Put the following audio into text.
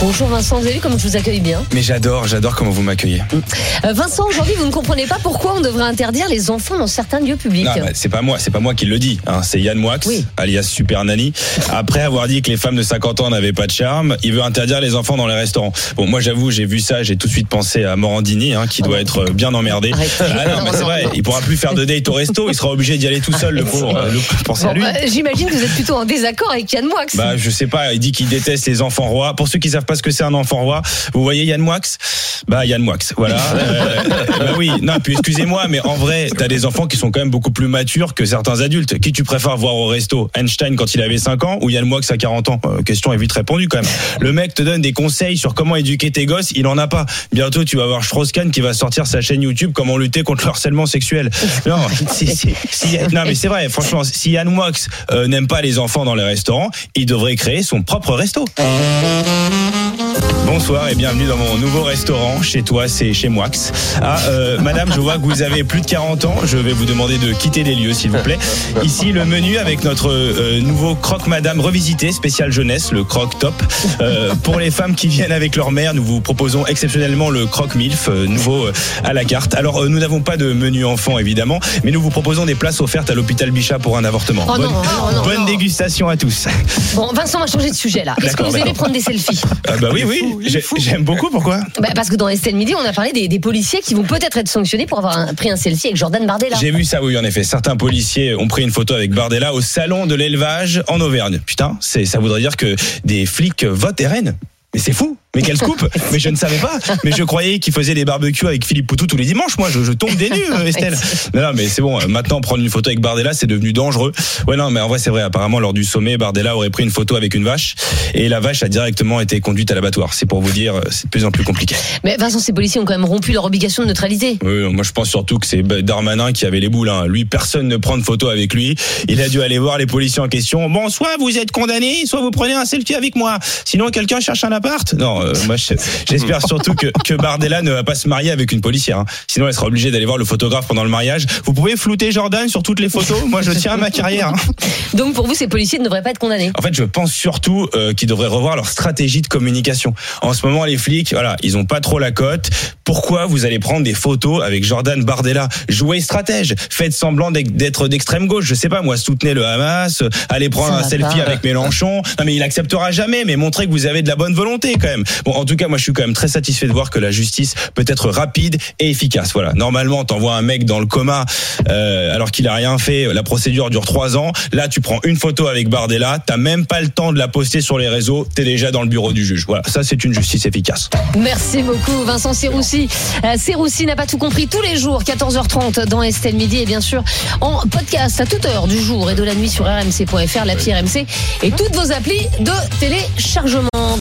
Bonjour Vincent, vous avez vu comme je vous accueille bien Mais j'adore, j'adore comment vous m'accueillez. Euh, Vincent, aujourd'hui, vous ne comprenez pas pourquoi on devrait interdire les enfants dans certains lieux publics. Non, bah, c'est pas moi, c'est pas moi qui le dis. hein, c'est Yann Moix, Oui. alias Super Nanny. Après avoir dit que les femmes de 50 ans n'avaient pas de charme, il veut interdire les enfants dans les restaurants. Bon, moi j'avoue, j'ai vu ça, j'ai tout de suite pensé à Morandini, hein, qui doit être bien emmerdé. Ah non, mais c'est vrai, il pourra plus faire de date au resto, il sera obligé d'y aller tout seul, le pauvre. euh, le- Pensez Bon, à lui. euh, J'imagine que vous êtes plutôt en désaccord avec Yann Moix. Bah, je sais pas, il dit qu'il déteste les enfants rois. Pour ceux qui savent pas ce que c'est un enfant roi, vous voyez Yann Moix? Bah, Yann Moix, voilà. Euh, bah oui, non, puis excusez-moi, mais en vrai, t'as des enfants qui sont quand même beaucoup plus matures que certains adultes. Qui tu préfères voir au resto? Einstein quand il avait 5 ans ou Yann Moix à 40 ans? Euh, Question est vite répondue quand même. Le mec te donne des conseils sur comment éduquer tes gosses, il en a pas. Bientôt, tu vas voir Strauss-Kahn qui va sortir sa chaîne YouTube Comment lutter contre le harcèlement sexuel. Non, si, si- si- non mais c'est vrai, franchement, si Yann Moix euh, n'aime pas les enfants dans les restaurants, il devrait créer son propre resto. Bonsoir et bienvenue dans mon nouveau restaurant. Chez toi, c'est chez Moix. Ah, euh, madame, je vois que vous avez plus de 40 ans. Je vais vous demander de quitter les lieux, s'il vous plaît. Ici, le menu avec notre euh, nouveau croque madame revisité, spécial jeunesse, le croque top. Euh, pour les femmes qui viennent avec leur mère, nous vous proposons exceptionnellement le croque milf, euh, nouveau euh, à la carte. Alors, euh, nous n'avons pas de menu enfant, évidemment, mais nous vous proposons des places offertes à l'hôpital Bichat pour un avortement. Oh bonne non, non, bonne dégustation à tous. Bon, Vincent, on va changer de sujet là. Est-ce que vous d'accord. prendre des selfies? Ah bah oui, oui, j'aime beaucoup. Pourquoi Bah, Parce que dans Estelle Midi, on a parlé des, des policiers qui vont peut-être être sanctionnés pour avoir un- pris un selfie avec Jordan Bardella. J'ai vu ça, oui, en effet. Certains policiers ont pris une photo avec Bardella au salon de l'élevage en Auvergne. Putain, ça voudrait dire que des flics votent RN. Mais c'est fou. Mais quel scoop Mais je ne savais pas. Mais je croyais qu'il faisait des barbecues avec Philippe Poutou tous les dimanches. Moi, je, je tombe des nues, euh, Estelle. Non, non, mais c'est bon. euh, Maintenant, prendre une photo avec Bardella, c'est devenu dangereux. Ouais, non, mais en vrai, c'est vrai. Apparemment, lors du sommet, Bardella aurait pris une photo avec une vache et la vache a directement été conduite à l'abattoir. C'est pour vous dire, euh, c'est de plus en plus compliqué. Mais Vincent, ces policiers ont quand même rompu leur obligation de neutralité. Oui, moi je pense surtout que c'est Darmanin qui avait les boules. hein. Lui, personne ne prend de photo avec lui. Il a dû aller voir les policiers en question. Bon, soit vous êtes condamné, soit vous prenez un selfie avec moi. Sinon, quelqu'un cherche un appart. Non, euh, moi je- j'espère surtout que, que Bardella ne va pas se marier avec une policière. hein. Sinon, elle sera obligée d'aller voir le photographe pendant le mariage. Vous pouvez flouter Jordan sur toutes les photos. Moi, je tiens à ma carrière. hein. Donc pour vous, ces policiers ne devraient pas être condamnés. En fait, je pense surtout euh, qu'ils devraient revoir leur stratégie de communication. En ce moment, les flics, voilà, ils ont pas trop la cote. Pourquoi vous allez prendre des photos avec Jordan Bardella Jouez stratège, faites semblant d'être- d'extrême gauche. Je sais pas, moi, soutenez le Hamas, allez prendre Ça un selfie pas. avec Mélenchon. Non, mais il acceptera jamais. Mais montrez que vous avez de la bonne Bon, en tout cas, moi, je suis quand même très satisfait de voir que la justice peut être rapide et efficace. Voilà. Normalement, t'envoies un mec dans le coma euh, alors qu'il a rien fait. La procédure dure trois ans. Là, tu prends une photo avec Bardella. T'as même pas le temps de la poster sur les réseaux. T'es déjà dans le bureau du juge. Voilà. Ça, c'est une justice efficace. Merci beaucoup, Vincent Serroussi. Euh, n'a pas tout compris tous les jours, 14h30 dans Estelle Midi et bien sûr en podcast à toute heure du jour et de la nuit sur rmc.fr, l'appli RMC et toutes vos applis de téléchargement.